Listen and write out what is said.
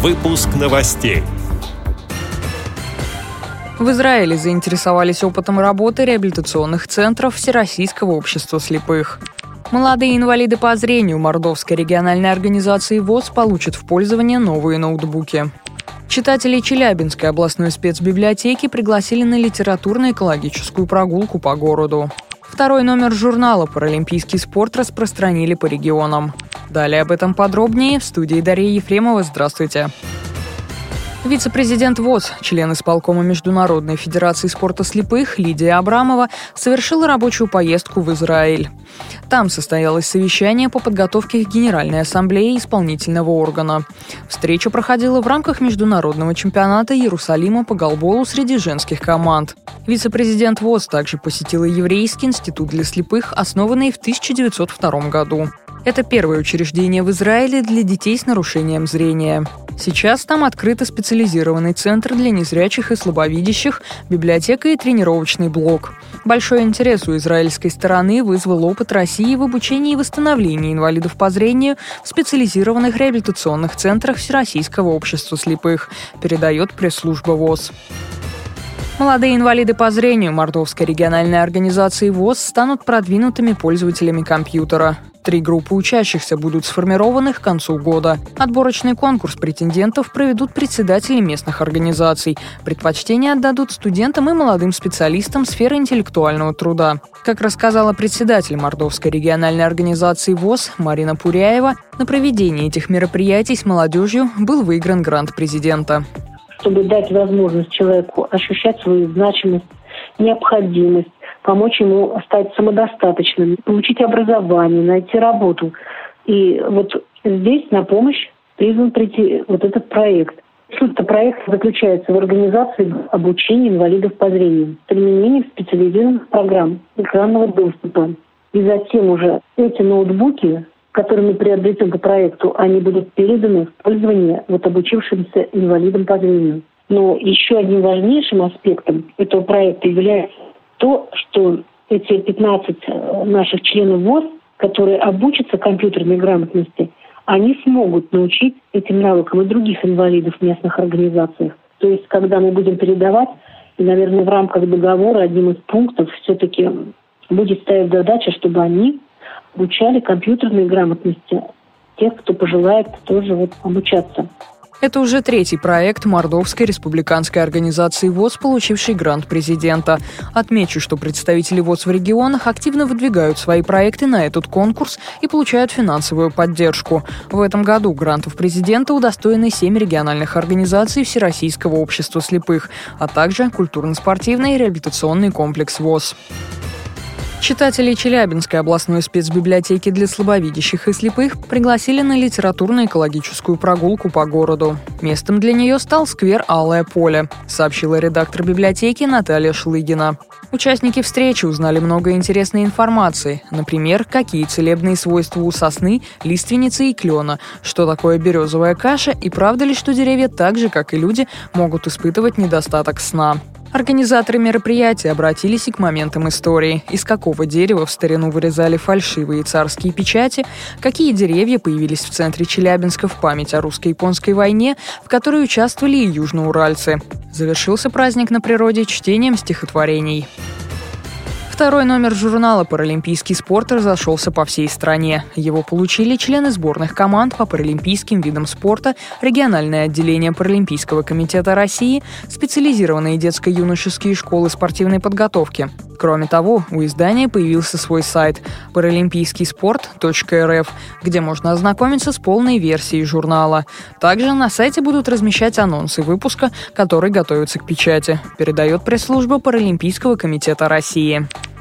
Выпуск новостей. В Израиле заинтересовались опытом работы реабилитационных центров Всероссийского общества слепых. Молодые инвалиды по зрению Мордовской региональной организации ВОЗ получат в пользование новые ноутбуки. Читателей Челябинской областной спецбиблиотеки пригласили на литературно-экологическую прогулку по городу. Второй номер журнала «Паралимпийский спорт» распространили по регионам. Далее об этом подробнее в студии Дарья Ефремова. Здравствуйте. Вице-президент ВОЗ, член исполкома Международной Федерации спорта слепых Лидия Абрамова совершила рабочую поездку в Израиль. Там состоялось совещание по подготовке к Генеральной Ассамблее исполнительного органа. Встреча проходила в рамках международного чемпионата Иерусалима по голболу среди женских команд. Вице-президент ВОЗ также посетила Еврейский институт для слепых, основанный в 1902 году. Это первое учреждение в Израиле для детей с нарушением зрения. Сейчас там открыт специализированный центр для незрячих и слабовидящих, библиотека и тренировочный блок. Большой интерес у израильской стороны вызвал опыт России в обучении и восстановлении инвалидов по зрению в специализированных реабилитационных центрах Всероссийского общества слепых, передает пресс-служба ВОЗ. Молодые инвалиды по зрению Мордовской региональной организации ВОЗ станут продвинутыми пользователями компьютера. Три группы учащихся будут сформированы к концу года. Отборочный конкурс претендентов проведут председатели местных организаций. Предпочтение отдадут студентам и молодым специалистам сферы интеллектуального труда. Как рассказала председатель Мордовской региональной организации ВОЗ Марина Пуряева, на проведение этих мероприятий с молодежью был выигран грант президента. Чтобы дать возможность человеку ощущать свою значимость, необходимость, помочь ему стать самодостаточным, получить образование, найти работу. И вот здесь на помощь призван прийти вот этот проект. Суть-то проекта заключается в организации обучения инвалидов по зрению, применении специализированных программ экранного доступа. И затем уже эти ноутбуки, которые мы приобретем по проекту, они будут переданы в пользование вот обучившимся инвалидам по зрению. Но еще одним важнейшим аспектом этого проекта является то, что эти 15 э, наших членов ВОЗ, которые обучатся компьютерной грамотности, они смогут научить этим навыкам и других инвалидов в местных организациях. То есть, когда мы будем передавать, и, наверное, в рамках договора одним из пунктов все-таки будет стоять задача, чтобы они обучали компьютерной грамотности тех, кто пожелает тоже вот обучаться. Это уже третий проект Мордовской республиканской организации ВОЗ, получивший грант президента. Отмечу, что представители ВОЗ в регионах активно выдвигают свои проекты на этот конкурс и получают финансовую поддержку. В этом году грантов президента удостоены семь региональных организаций Всероссийского общества слепых, а также культурно-спортивный реабилитационный комплекс ВОЗ. Читателей Челябинской областной спецбиблиотеки для слабовидящих и слепых пригласили на литературно-экологическую прогулку по городу. Местом для нее стал сквер «Алое поле», сообщила редактор библиотеки Наталья Шлыгина. Участники встречи узнали много интересной информации. Например, какие целебные свойства у сосны, лиственницы и клена, что такое березовая каша и правда ли, что деревья так же, как и люди, могут испытывать недостаток сна. Организаторы мероприятия обратились и к моментам истории. Из какого дерева в старину вырезали фальшивые царские печати, какие деревья появились в центре Челябинска в память о русско-японской войне, в которой участвовали и южноуральцы. Завершился праздник на природе чтением стихотворений. Второй номер журнала «Паралимпийский спорт» разошелся по всей стране. Его получили члены сборных команд по паралимпийским видам спорта, региональное отделение Паралимпийского комитета России, специализированные детско-юношеские школы спортивной подготовки. Кроме того, у издания появился свой сайт паралимпийскийспорт.рф, где можно ознакомиться с полной версией журнала. Также на сайте будут размещать анонсы выпуска, который готовится к печати, передает пресс-служба Паралимпийского комитета России.